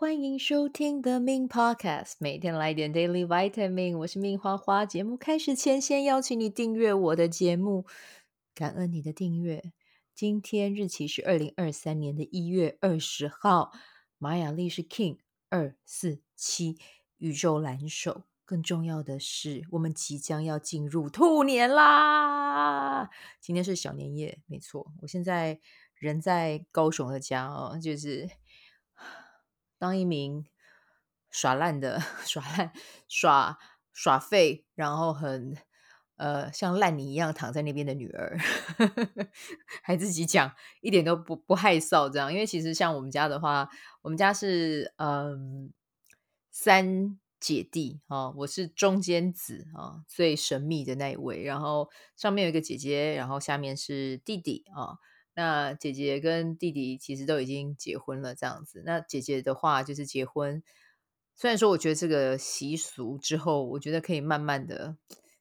欢迎收听 The Min Podcast，每天来点 Daily Vitamin。我是命花花。节目开始前，先邀请你订阅我的节目，感恩你的订阅。今天日期是二零二三年的一月二十号，玛雅历是 King 二四七，宇宙蓝手。更重要的是，我们即将要进入兔年啦！今天是小年夜，没错。我现在人在高雄的家哦，就是当一名耍烂的、耍烂、耍耍废，然后很呃像烂泥一样躺在那边的女儿，还自己讲，一点都不不害臊这样。因为其实像我们家的话，我们家是嗯三。姐弟啊，我是中间子啊，最神秘的那一位。然后上面有一个姐姐，然后下面是弟弟啊。那姐姐跟弟弟其实都已经结婚了，这样子。那姐姐的话就是结婚，虽然说我觉得这个习俗之后，我觉得可以慢慢的，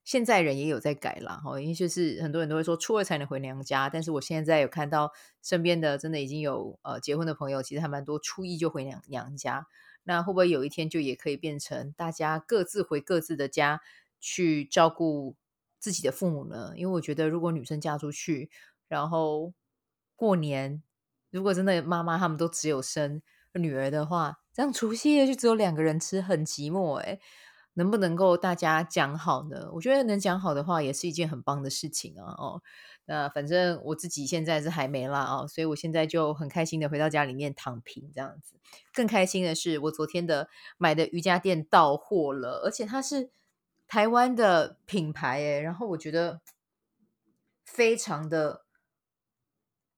现在人也有在改啦。哈，因为就是很多人都会说初二才能回娘家，但是我现在有看到身边的真的已经有呃结婚的朋友，其实还蛮多初一就回娘娘家。那会不会有一天就也可以变成大家各自回各自的家去照顾自己的父母呢？因为我觉得，如果女生嫁出去，然后过年，如果真的妈妈他们都只有生女儿的话，这样除夕夜就只有两个人吃，很寂寞诶。能不能够大家讲好呢？我觉得能讲好的话，也是一件很棒的事情啊！哦。那反正我自己现在是还没啦啊，所以我现在就很开心的回到家里面躺平这样子。更开心的是，我昨天的买的瑜伽垫到货了，而且它是台湾的品牌诶，然后我觉得非常的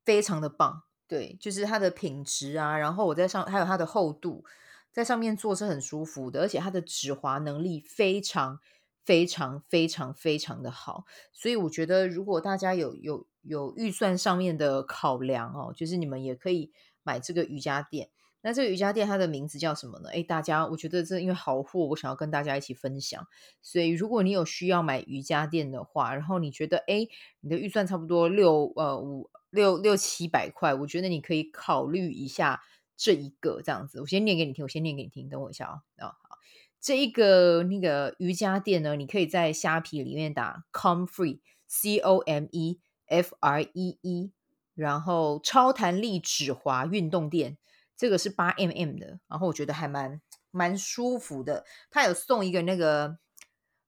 非常的棒，对，就是它的品质啊，然后我在上还有它的厚度，在上面坐是很舒服的，而且它的止滑能力非常。非常非常非常的好，所以我觉得如果大家有有有预算上面的考量哦，就是你们也可以买这个瑜伽垫。那这个瑜伽垫它的名字叫什么呢？诶，大家，我觉得这因为好货，我想要跟大家一起分享。所以如果你有需要买瑜伽垫的话，然后你觉得诶，你的预算差不多六呃五六六七百块，我觉得你可以考虑一下这一个这样子。我先念给你听，我先念给你听，等我一下啊啊。好这一个那个瑜伽垫呢，你可以在虾皮里面打 Comfree C O M E F R E E，然后超弹力指滑运动垫，这个是八 mm 的，然后我觉得还蛮蛮舒服的。它有送一个那个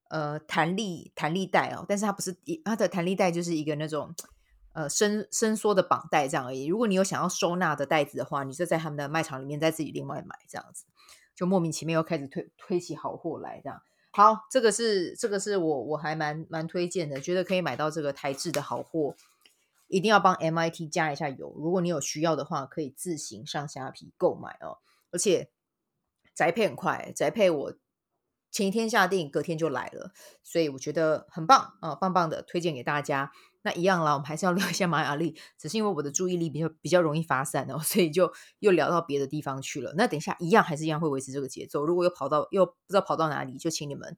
呃弹力弹力带哦，但是它不是一它的弹力带就是一个那种呃伸伸缩的绑带这样而已。如果你有想要收纳的袋子的话，你就在他们的卖场里面再自己另外买这样子。就莫名其妙又开始推推起好货来，这样好，这个是这个是我我还蛮蛮推荐的，觉得可以买到这个台制的好货，一定要帮 MIT 加一下油。如果你有需要的话，可以自行上虾皮购买哦。而且宅配很快，宅配我前一天下定，隔天就来了，所以我觉得很棒啊，棒棒的，推荐给大家。那一样啦，我们还是要聊一下玛雅历，只是因为我的注意力比较比较容易发散哦，所以就又聊到别的地方去了。那等一下一样还是一样会维持这个节奏，如果又跑到又不知道跑到哪里，就请你们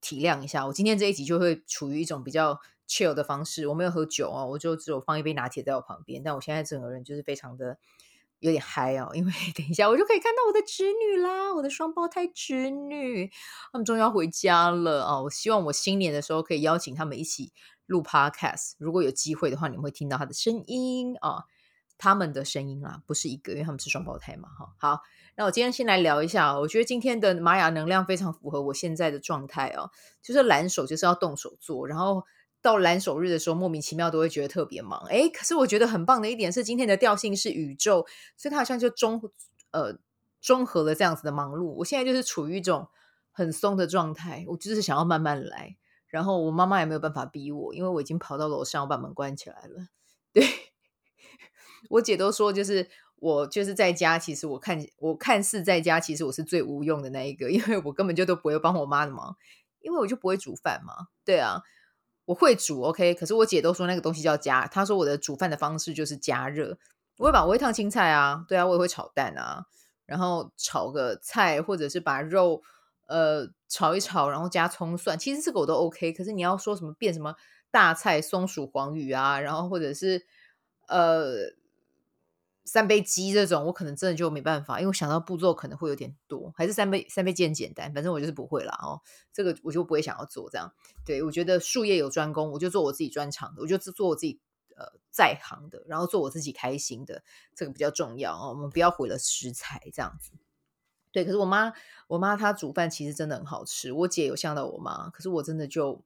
体谅一下。我今天这一集就会处于一种比较 chill 的方式，我没有喝酒哦，我就只有放一杯拿铁在我旁边，但我现在整个人就是非常的有点嗨哦，因为 等一下我就可以看到我的侄女啦，我的双胞胎侄女，他们终于要回家了啊！我希望我新年的时候可以邀请他们一起。录 Podcast，如果有机会的话，你们会听到他的声音啊，他们的声音啊，不是一个，因为他们是双胞胎嘛，哈。好，那我今天先来聊一下，我觉得今天的玛雅能量非常符合我现在的状态哦，就是蓝手就是要动手做，然后到蓝手日的时候，莫名其妙都会觉得特别忙，诶，可是我觉得很棒的一点是，今天的调性是宇宙，所以它好像就中呃综合了这样子的忙碌，我现在就是处于一种很松的状态，我就是想要慢慢来。然后我妈妈也没有办法逼我，因为我已经跑到楼上，我把门关起来了。对，我姐都说，就是我就是在家，其实我看我看似在家，其实我是最无用的那一个，因为我根本就都不会帮我妈的忙，因为我就不会煮饭嘛。对啊，我会煮，OK，可是我姐都说那个东西叫加，她说我的煮饭的方式就是加热，我会把我会烫青菜啊，对啊，我也会炒蛋啊，然后炒个菜，或者是把肉。呃，炒一炒，然后加葱蒜，其实这个我都 OK。可是你要说什么变什么大菜松鼠黄鱼啊，然后或者是呃三杯鸡这种，我可能真的就没办法，因为我想到步骤可能会有点多，还是三杯三杯鸡很简单，反正我就是不会啦哦，这个我就不会想要做这样。对，我觉得术业有专攻，我就做我自己专长的，我就做我自己呃在行的，然后做我自己开心的，这个比较重要哦。我们不要毁了食材这样子。对，可是我妈我妈她煮饭其实真的很好吃，我姐有像到我妈，可是我真的就。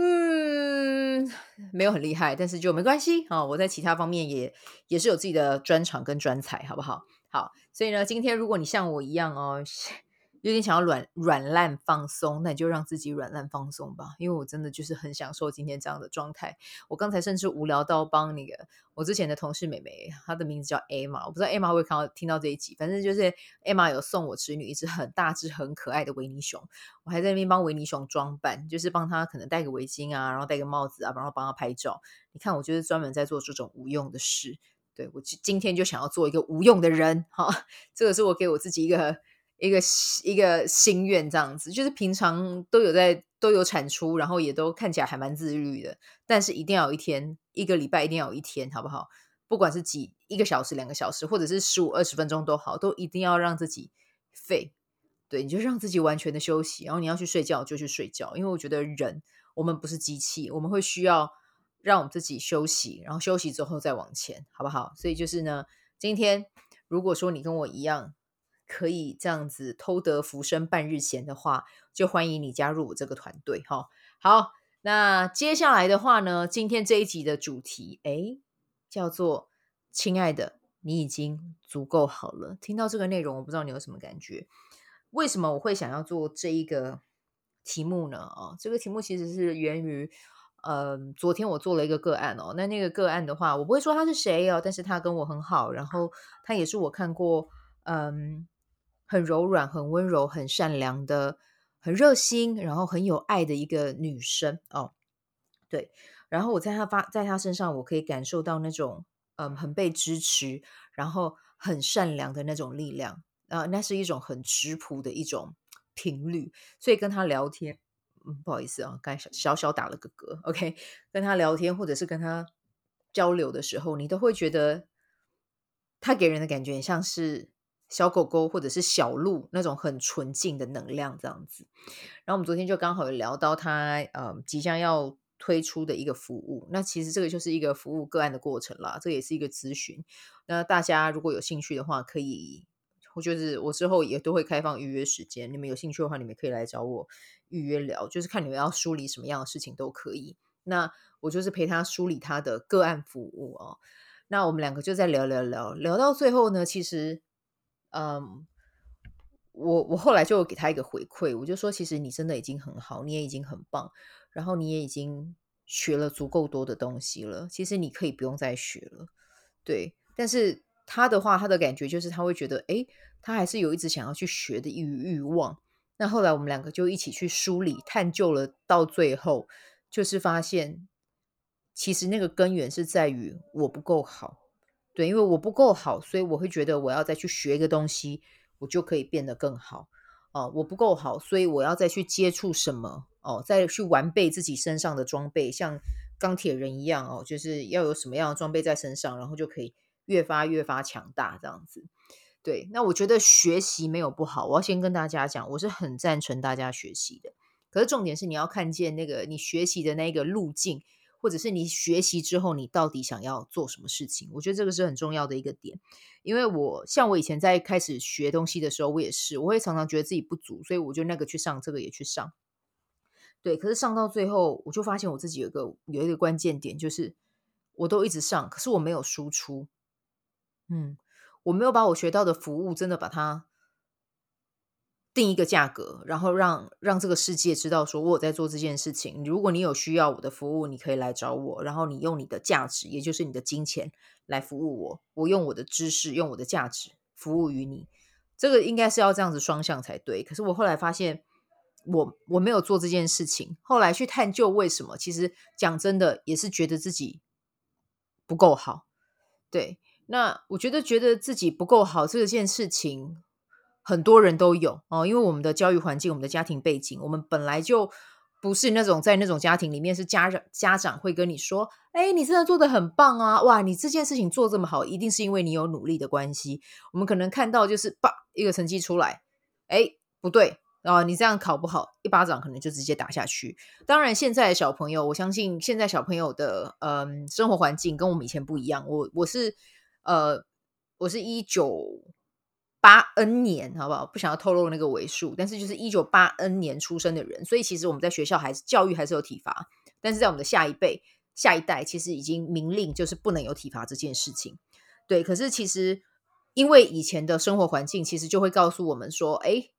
嗯，没有很厉害，但是就没关系啊、哦。我在其他方面也也是有自己的专长跟专才，好不好？好，所以呢，今天如果你像我一样哦。有点想要软软烂放松，那你就让自己软烂放松吧。因为我真的就是很享受今天这样的状态。我刚才甚至无聊到帮那个我之前的同事妹妹，她的名字叫 Emma，我不知道 Emma 会会看到听到这一集。反正就是 Emma 有送我侄女一只很大只、很可爱的维尼熊，我还在那边帮维尼熊装扮，就是帮她可能戴个围巾啊，然后戴个帽子啊，然后帮她拍照。你看，我就是专门在做这种无用的事。对，我今天就想要做一个无用的人，哈，这个是我给我自己一个。一个一个心愿这样子，就是平常都有在都有产出，然后也都看起来还蛮自律的。但是一定要有一天，一个礼拜一定要有一天，好不好？不管是几一个小时、两个小时，或者是十五二十分钟都好，都一定要让自己废。对，你就让自己完全的休息，然后你要去睡觉就去睡觉。因为我觉得人我们不是机器，我们会需要让我们自己休息，然后休息之后再往前，好不好？所以就是呢，今天如果说你跟我一样。可以这样子偷得浮生半日闲的话，就欢迎你加入我这个团队哈。好，那接下来的话呢，今天这一集的主题，诶，叫做“亲爱的，你已经足够好了”。听到这个内容，我不知道你有什么感觉？为什么我会想要做这一个题目呢？啊，这个题目其实是源于，呃，昨天我做了一个个案哦。那那个个案的话，我不会说他是谁哦，但是他跟我很好，然后他也是我看过，嗯。很柔软、很温柔、很善良的、很热心，然后很有爱的一个女生哦。对，然后我在她发在她身上，我可以感受到那种嗯，很被支持，然后很善良的那种力量啊、呃，那是一种很质朴的一种频率。所以跟她聊天，嗯，不好意思啊，刚才小小打了个嗝。OK，跟她聊天或者是跟她交流的时候，你都会觉得她给人的感觉像是。小狗狗或者是小鹿那种很纯净的能量这样子，然后我们昨天就刚好有聊到他呃即将要推出的一个服务，那其实这个就是一个服务个案的过程啦，这也是一个咨询。那大家如果有兴趣的话，可以，我就是我之后也都会开放预约时间，你们有兴趣的话，你们可以来找我预约聊，就是看你们要梳理什么样的事情都可以。那我就是陪他梳理他的个案服务哦。那我们两个就在聊聊聊聊到最后呢，其实。嗯，我我后来就给他一个回馈，我就说，其实你真的已经很好，你也已经很棒，然后你也已经学了足够多的东西了。其实你可以不用再学了，对。但是他的话，他的感觉就是他会觉得，诶，他还是有一直想要去学的欲欲望。那后来我们两个就一起去梳理、探究了，到最后就是发现，其实那个根源是在于我不够好。对，因为我不够好，所以我会觉得我要再去学一个东西，我就可以变得更好。哦，我不够好，所以我要再去接触什么哦，再去完备自己身上的装备，像钢铁人一样哦，就是要有什么样的装备在身上，然后就可以越发越发强大这样子。对，那我觉得学习没有不好，我要先跟大家讲，我是很赞成大家学习的。可是重点是你要看见那个你学习的那个路径。或者是你学习之后，你到底想要做什么事情？我觉得这个是很重要的一个点。因为我像我以前在开始学东西的时候，我也是，我会常常觉得自己不足，所以我就那个去上，这个也去上。对，可是上到最后，我就发现我自己有一个有一个关键点，就是我都一直上，可是我没有输出。嗯，我没有把我学到的服务真的把它。定一个价格，然后让让这个世界知道说我有在做这件事情。如果你有需要我的服务，你可以来找我。然后你用你的价值，也就是你的金钱来服务我。我用我的知识，用我的价值服务于你。这个应该是要这样子双向才对。可是我后来发现我，我我没有做这件事情。后来去探究为什么，其实讲真的，也是觉得自己不够好。对，那我觉得觉得自己不够好这件事情。很多人都有哦，因为我们的教育环境、我们的家庭背景，我们本来就不是那种在那种家庭里面是家长家长会跟你说，哎，你真的做得很棒啊，哇，你这件事情做这么好，一定是因为你有努力的关系。我们可能看到就是叭一个成绩出来，哎，不对。啊，你这样考不好，一巴掌可能就直接打下去。当然，现在的小朋友，我相信现在小朋友的嗯生活环境跟我们以前不一样。我我是呃，我是一九八 N 年，好不好？不想要透露那个尾数，但是就是一九八 N 年出生的人，所以其实我们在学校还是教育还是有体罚，但是在我们的下一辈、下一代，其实已经明令就是不能有体罚这件事情。对，可是其实因为以前的生活环境，其实就会告诉我们说，哎。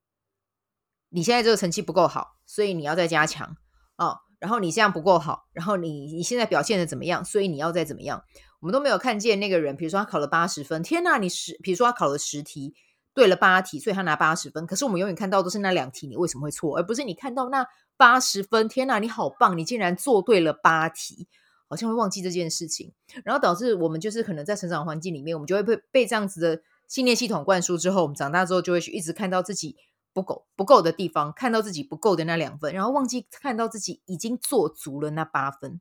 你现在这个成绩不够好，所以你要再加强哦。然后你这样不够好，然后你你现在表现的怎么样？所以你要再怎么样？我们都没有看见那个人，比如说他考了八十分，天哪！你十，比如说他考了十题，对了八题，所以他拿八十分。可是我们永远看到都是那两题，你为什么会错？而不是你看到那八十分，天哪！你好棒，你竟然做对了八题，好像会忘记这件事情，然后导致我们就是可能在成长环境里面，我们就会被被这样子的信念系统灌输之后，我们长大之后就会去一直看到自己。不够不够的地方，看到自己不够的那两分，然后忘记看到自己已经做足了那八分，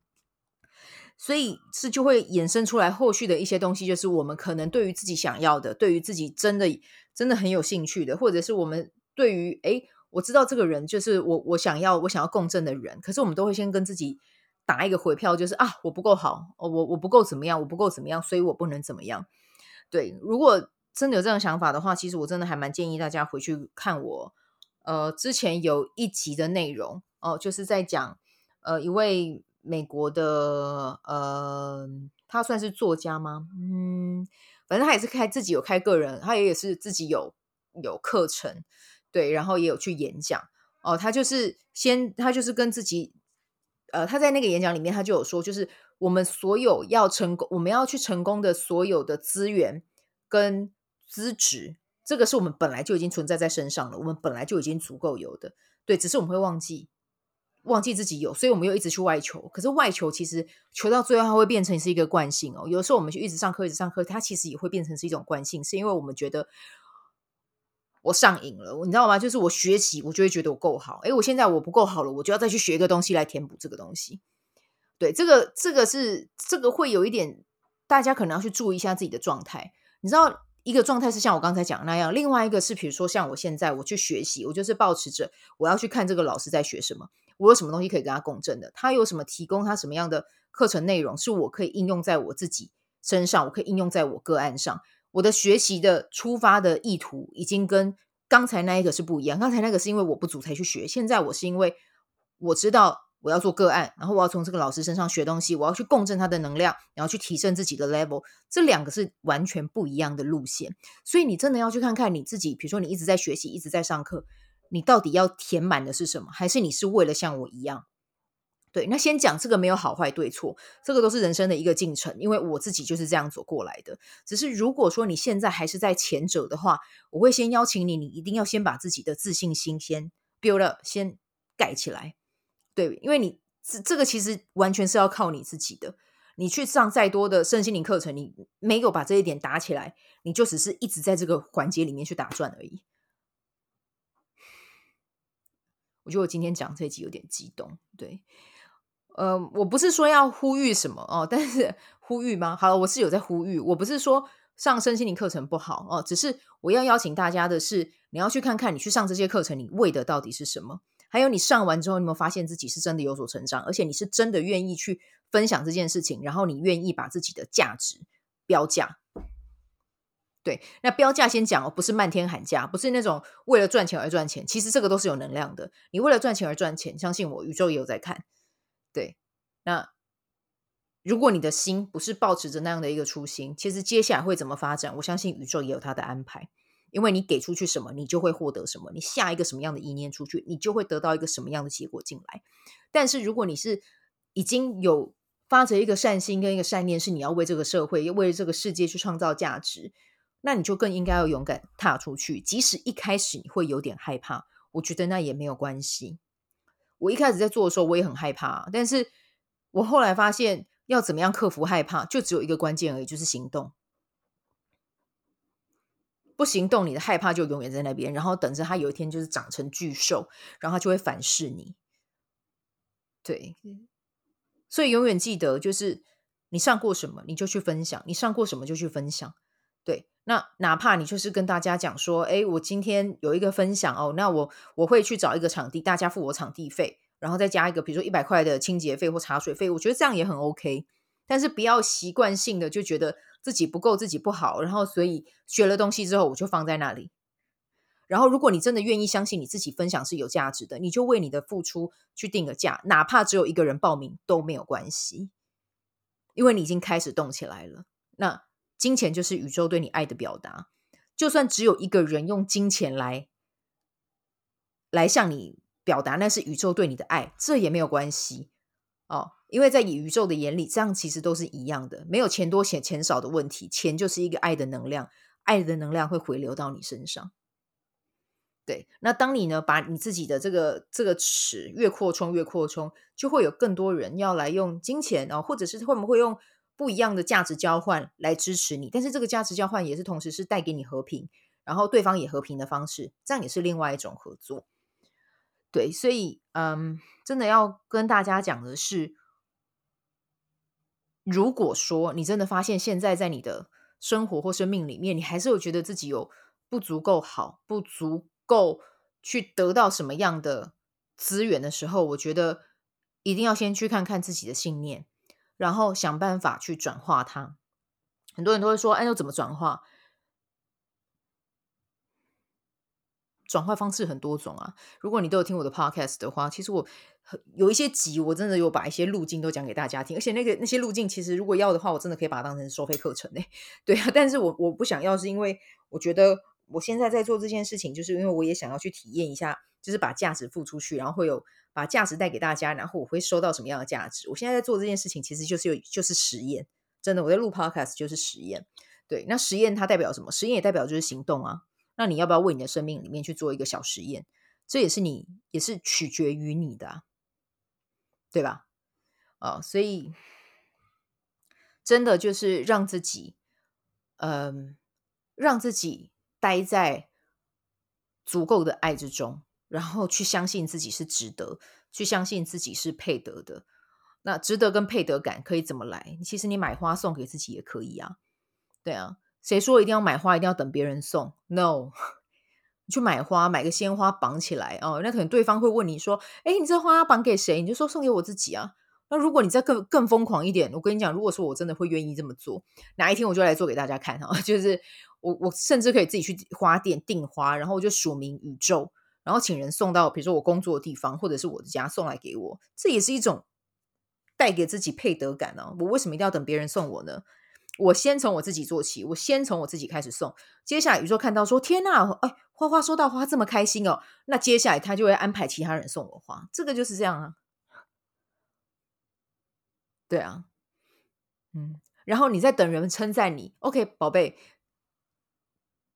所以是就会衍生出来后续的一些东西，就是我们可能对于自己想要的，对于自己真的真的很有兴趣的，或者是我们对于诶，我知道这个人就是我我想要我想要共振的人，可是我们都会先跟自己打一个回票，就是啊我不够好，我我不够怎么样，我不够怎么样，所以我不能怎么样。对，如果。真的有这种想法的话，其实我真的还蛮建议大家回去看我，呃，之前有一集的内容哦，就是在讲，呃，一位美国的，呃，他算是作家吗？嗯，反正他也是开自己有开个人，他也也是自己有有课程，对，然后也有去演讲哦，他就是先，他就是跟自己，呃，他在那个演讲里面，他就有说，就是我们所有要成功，我们要去成功的所有的资源跟。资质，这个是我们本来就已经存在在身上了，我们本来就已经足够有的，对，只是我们会忘记，忘记自己有，所以我们又一直去外求。可是外求其实求到最后，它会变成是一个惯性哦。有时候我们就一直上课，一直上课，它其实也会变成是一种惯性，是因为我们觉得我上瘾了，你知道吗？就是我学习，我就会觉得我够好，诶，我现在我不够好了，我就要再去学一个东西来填补这个东西。对，这个这个是这个会有一点，大家可能要去注意一下自己的状态，你知道。一个状态是像我刚才讲的那样，另外一个是比如说像我现在我去学习，我就是保持着我要去看这个老师在学什么，我有什么东西可以跟他共振的，他有什么提供他什么样的课程内容是我可以应用在我自己身上，我可以应用在我个案上，我的学习的出发的意图已经跟刚才那一个是不一样，刚才那个是因为我不足才去学，现在我是因为我知道。我要做个案，然后我要从这个老师身上学东西，我要去共振他的能量，然后去提升自己的 level。这两个是完全不一样的路线，所以你真的要去看看你自己。比如说，你一直在学习，一直在上课，你到底要填满的是什么？还是你是为了像我一样？对，那先讲这个没有好坏对错，这个都是人生的一个进程，因为我自己就是这样走过来的。只是如果说你现在还是在前者的话，我会先邀请你，你一定要先把自己的自信心先 build 先盖起来。对，因为你这这个其实完全是要靠你自己的。你去上再多的身心灵课程，你没有把这一点打起来，你就只是一直在这个环节里面去打转而已。我觉得我今天讲这集有点激动，对，呃，我不是说要呼吁什么哦，但是呼吁吗？好了，我是有在呼吁，我不是说上身心灵课程不好哦，只是我要邀请大家的是，你要去看看你去上这些课程，你为的到底是什么？还有你上完之后，你有没有发现自己是真的有所成长？而且你是真的愿意去分享这件事情，然后你愿意把自己的价值标价。对，那标价先讲哦，不是漫天喊价，不是那种为了赚钱而赚钱。其实这个都是有能量的。你为了赚钱而赚钱，相信我，宇宙也有在看。对，那如果你的心不是抱持着那样的一个初心，其实接下来会怎么发展？我相信宇宙也有它的安排。因为你给出去什么，你就会获得什么。你下一个什么样的意念出去，你就会得到一个什么样的结果进来。但是如果你是已经有发着一个善心跟一个善念，是你要为这个社会、为这个世界去创造价值，那你就更应该要勇敢踏出去。即使一开始你会有点害怕，我觉得那也没有关系。我一开始在做的时候，我也很害怕，但是我后来发现要怎么样克服害怕，就只有一个关键而已，就是行动。不行动，你的害怕就永远在那边，然后等着它有一天就是长成巨兽，然后它就会反噬你。对，所以永远记得，就是你上过什么，你就去分享；你上过什么就去分享。对，那哪怕你就是跟大家讲说，哎，我今天有一个分享哦，那我我会去找一个场地，大家付我场地费，然后再加一个，比如说一百块的清洁费或茶水费，我觉得这样也很 OK。但是不要习惯性的就觉得自己不够，自己不好，然后所以学了东西之后我就放在那里。然后如果你真的愿意相信你自己分享是有价值的，你就为你的付出去定个价，哪怕只有一个人报名都没有关系，因为你已经开始动起来了。那金钱就是宇宙对你爱的表达，就算只有一个人用金钱来来向你表达，那是宇宙对你的爱，这也没有关系哦。因为在宇宙的眼里，这样其实都是一样的，没有钱多钱钱少的问题。钱就是一个爱的能量，爱的能量会回流到你身上。对，那当你呢，把你自己的这个这个尺越扩充越扩充，就会有更多人要来用金钱哦，或者是会不会用不一样的价值交换来支持你？但是这个价值交换也是同时是带给你和平，然后对方也和平的方式，这样也是另外一种合作。对，所以嗯，真的要跟大家讲的是。如果说你真的发现现在在你的生活或生命里面，你还是有觉得自己有不足够好，不足够去得到什么样的资源的时候，我觉得一定要先去看看自己的信念，然后想办法去转化它。很多人都会说：“哎，要怎么转化？”转化方式很多种啊！如果你都有听我的 podcast 的话，其实我有一些集，我真的有把一些路径都讲给大家听，而且那个那些路径，其实如果要的话，我真的可以把它当成收费课程诶。对啊，但是我我不想要，是因为我觉得我现在在做这件事情，就是因为我也想要去体验一下，就是把价值付出去，然后会有把价值带给大家，然后我会收到什么样的价值。我现在在做这件事情，其实就是有就是实验，真的，我在录 podcast 就是实验。对，那实验它代表什么？实验也代表就是行动啊。那你要不要为你的生命里面去做一个小实验？这也是你，也是取决于你的，对吧？哦，所以真的就是让自己，嗯，让自己待在足够的爱之中，然后去相信自己是值得，去相信自己是配得的。那值得跟配得感可以怎么来？其实你买花送给自己也可以啊，对啊。谁说一定要买花，一定要等别人送？No，你 去买花，买个鲜花绑起来哦。那可能对方会问你说：“哎，你这花要绑给谁？”你就说送给我自己啊。那如果你再更更疯狂一点，我跟你讲，如果说我真的会愿意这么做，哪一天我就来做给大家看哈。就是我我甚至可以自己去花店订花，然后我就署名宇宙，然后请人送到比如说我工作的地方或者是我的家送来给我，这也是一种带给自己配得感呢。我为什么一定要等别人送我呢？我先从我自己做起，我先从我自己开始送。接下来宇宙看到说：“天呐，哎，花花收到花这么开心哦。”那接下来他就会安排其他人送我花。这个就是这样啊，对啊，嗯。然后你在等人称赞你，OK，宝贝。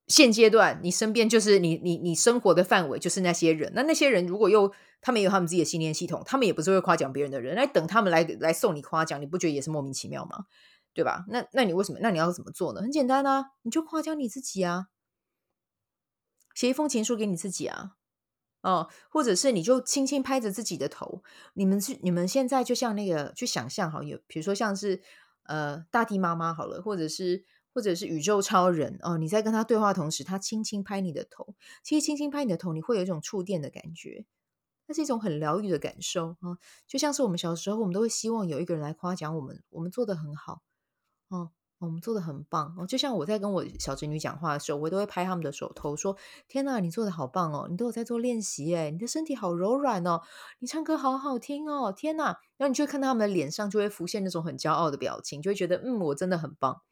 现阶段你身边就是你你你生活的范围就是那些人。那那些人如果又他们有他们自己的信念系统，他们也不是会夸奖别人的人。来等他们来来送你夸奖，你不觉得也是莫名其妙吗？对吧？那那你为什么？那你要怎么做呢？很简单啊，你就夸奖你自己啊，写一封情书给你自己啊，哦，或者是你就轻轻拍着自己的头。你们是你们现在就像那个去想象好，有比如说像是呃大地妈妈好了，或者是或者是宇宙超人哦，你在跟他对话同时，他轻轻拍你的头，其实轻轻拍你的头，你会有一种触电的感觉，那是一种很疗愈的感受啊，哦，就像是我们小时候，我们都会希望有一个人来夸奖我们，我们做得很好。哦，我们做的很棒哦，就像我在跟我小侄女讲话的时候，我都会拍他们的手头，说：“天哪，你做的好棒哦，你都有在做练习诶，你的身体好柔软哦，你唱歌好好听哦，天哪！”然后你就会看到他们的脸上就会浮现那种很骄傲的表情，就会觉得嗯，我真的很棒。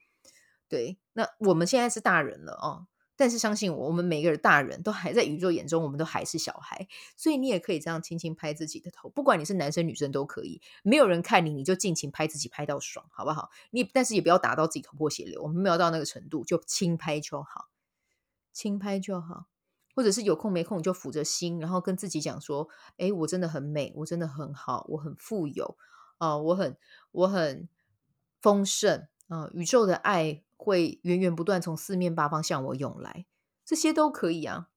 对，那我们现在是大人了哦。但是相信我，我们每个人大人都还在宇宙眼中，我们都还是小孩，所以你也可以这样轻轻拍自己的头，不管你是男生女生都可以，没有人看你，你就尽情拍自己，拍到爽，好不好？你但是也不要打到自己头破血流，我们没有到那个程度，就轻拍就好，轻拍就好，或者是有空没空你就抚着心，然后跟自己讲说：诶，我真的很美，我真的很好，我很富有啊、我很我很丰盛啊、宇宙的爱。会源源不断从四面八方向我涌来，这些都可以啊。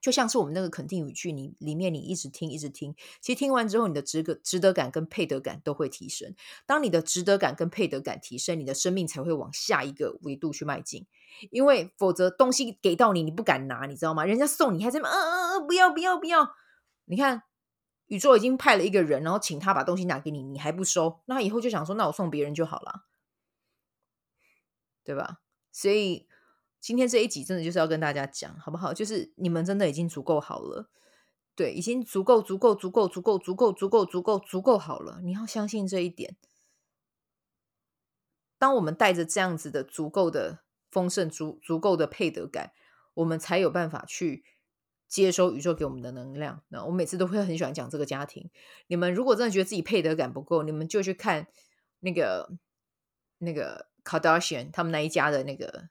就像是我们那个肯定语句，你里面你一直听一直听，其实听完之后，你的值得值得感跟配得感都会提升。当你的值得感跟配得感提升，你的生命才会往下一个维度去迈进。因为否则东西给到你，你不敢拿，你知道吗？人家送你还在那，嗯嗯嗯，不要不要不要！你看，宇宙已经派了一个人，然后请他把东西拿给你，你还不收，那以后就想说，那我送别人就好了，对吧？所以。今天这一集真的就是要跟大家讲，好不好？就是你们真的已经足够好了，对，已经足够、足够、足够、足够、足够、足够、足够、足够好了。你要相信这一点。当我们带着这样子的足够的丰盛、足足够的配得感，我们才有办法去接收宇宙给我们的能量。那我每次都会很喜欢讲这个家庭。你们如果真的觉得自己配得感不够，你们就去看那个那个考德西亚他们那一家的那个。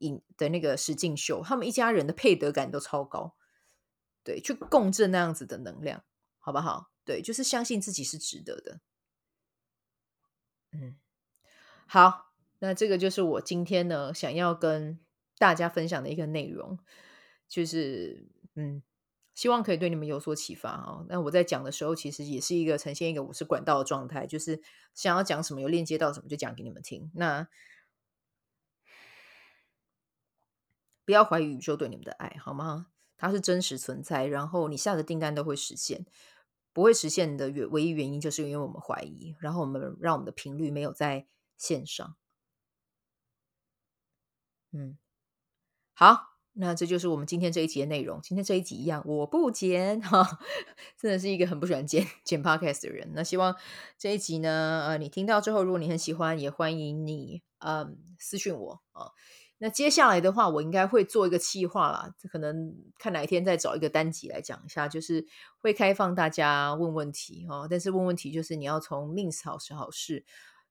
影的那个实境秀，他们一家人的配得感都超高，对，去共振那样子的能量，好不好？对，就是相信自己是值得的。嗯，好，那这个就是我今天呢想要跟大家分享的一个内容，就是嗯，希望可以对你们有所启发啊。那我在讲的时候，其实也是一个呈现一个我是管道的状态，就是想要讲什么有链接到什么就讲给你们听。那不要怀疑宇宙对你们的爱，好吗？它是真实存在，然后你下的订单都会实现。不会实现的原唯一原因，就是因为我们怀疑，然后我们让我们的频率没有在线上。嗯，好，那这就是我们今天这一集的内容。今天这一集一样，我不剪哈，真的是一个很不喜欢剪剪 podcast 的人。那希望这一集呢，呃，你听到之后，如果你很喜欢，也欢迎你嗯私讯我啊。那接下来的话，我应该会做一个企划啦，可能看哪一天再找一个单集来讲一下，就是会开放大家问问题哦。但是问问题就是你要从 Min's 好时好事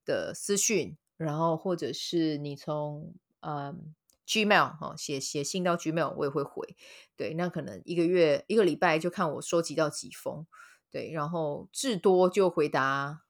的私讯，然后或者是你从嗯 Gmail 哈写写信到 Gmail，我也会回。对，那可能一个月一个礼拜就看我收集到几封，对，然后至多就回答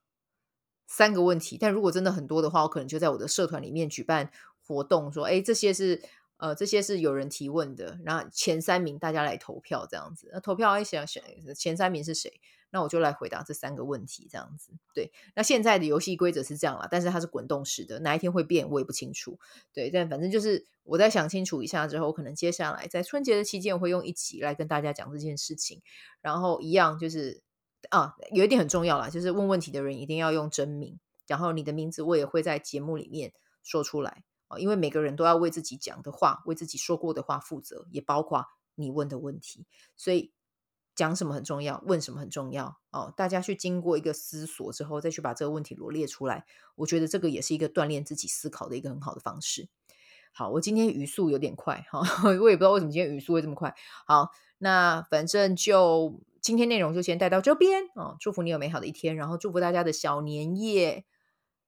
三个问题。但如果真的很多的话，我可能就在我的社团里面举办。活动说，哎，这些是呃，这些是有人提问的，然后前三名大家来投票这样子。那投票，一想想前三名是谁，那我就来回答这三个问题这样子。对，那现在的游戏规则是这样啦，但是它是滚动式的，哪一天会变我也不清楚。对，但反正就是我在想清楚一下之后，可能接下来在春节的期间，我会用一集来跟大家讲这件事情。然后一样就是啊，有一点很重要啦，就是问问题的人一定要用真名，然后你的名字我也会在节目里面说出来。因为每个人都要为自己讲的话、为自己说过的话负责，也包括你问的问题。所以讲什么很重要，问什么很重要哦。大家去经过一个思索之后，再去把这个问题罗列出来，我觉得这个也是一个锻炼自己思考的一个很好的方式。好，我今天语速有点快哈，我也不知道为什么今天语速会这么快。好，那反正就今天内容就先带到这边哦。祝福你有美好的一天，然后祝福大家的小年夜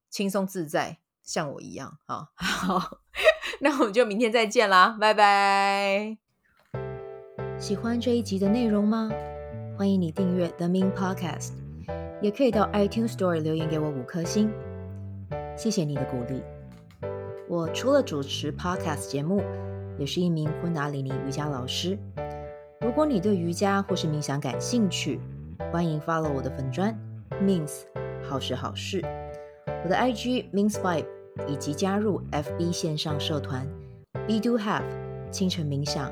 轻松自在。像我一样啊，好，那我们就明天再见啦，拜拜。喜欢这一集的内容吗？欢迎你订阅 The Min Podcast，也可以到 iTunes Store 留言给我五颗星，谢谢你的鼓励。我除了主持 Podcast 节目，也是一名昆达里尼瑜伽老师。如果你对瑜伽或是冥想感兴趣，欢迎 follow 我的粉专 Min's 好时好事，我的 IG Min's Vibe。以及加入 FB 线上社团 Be Do Have 清晨冥想、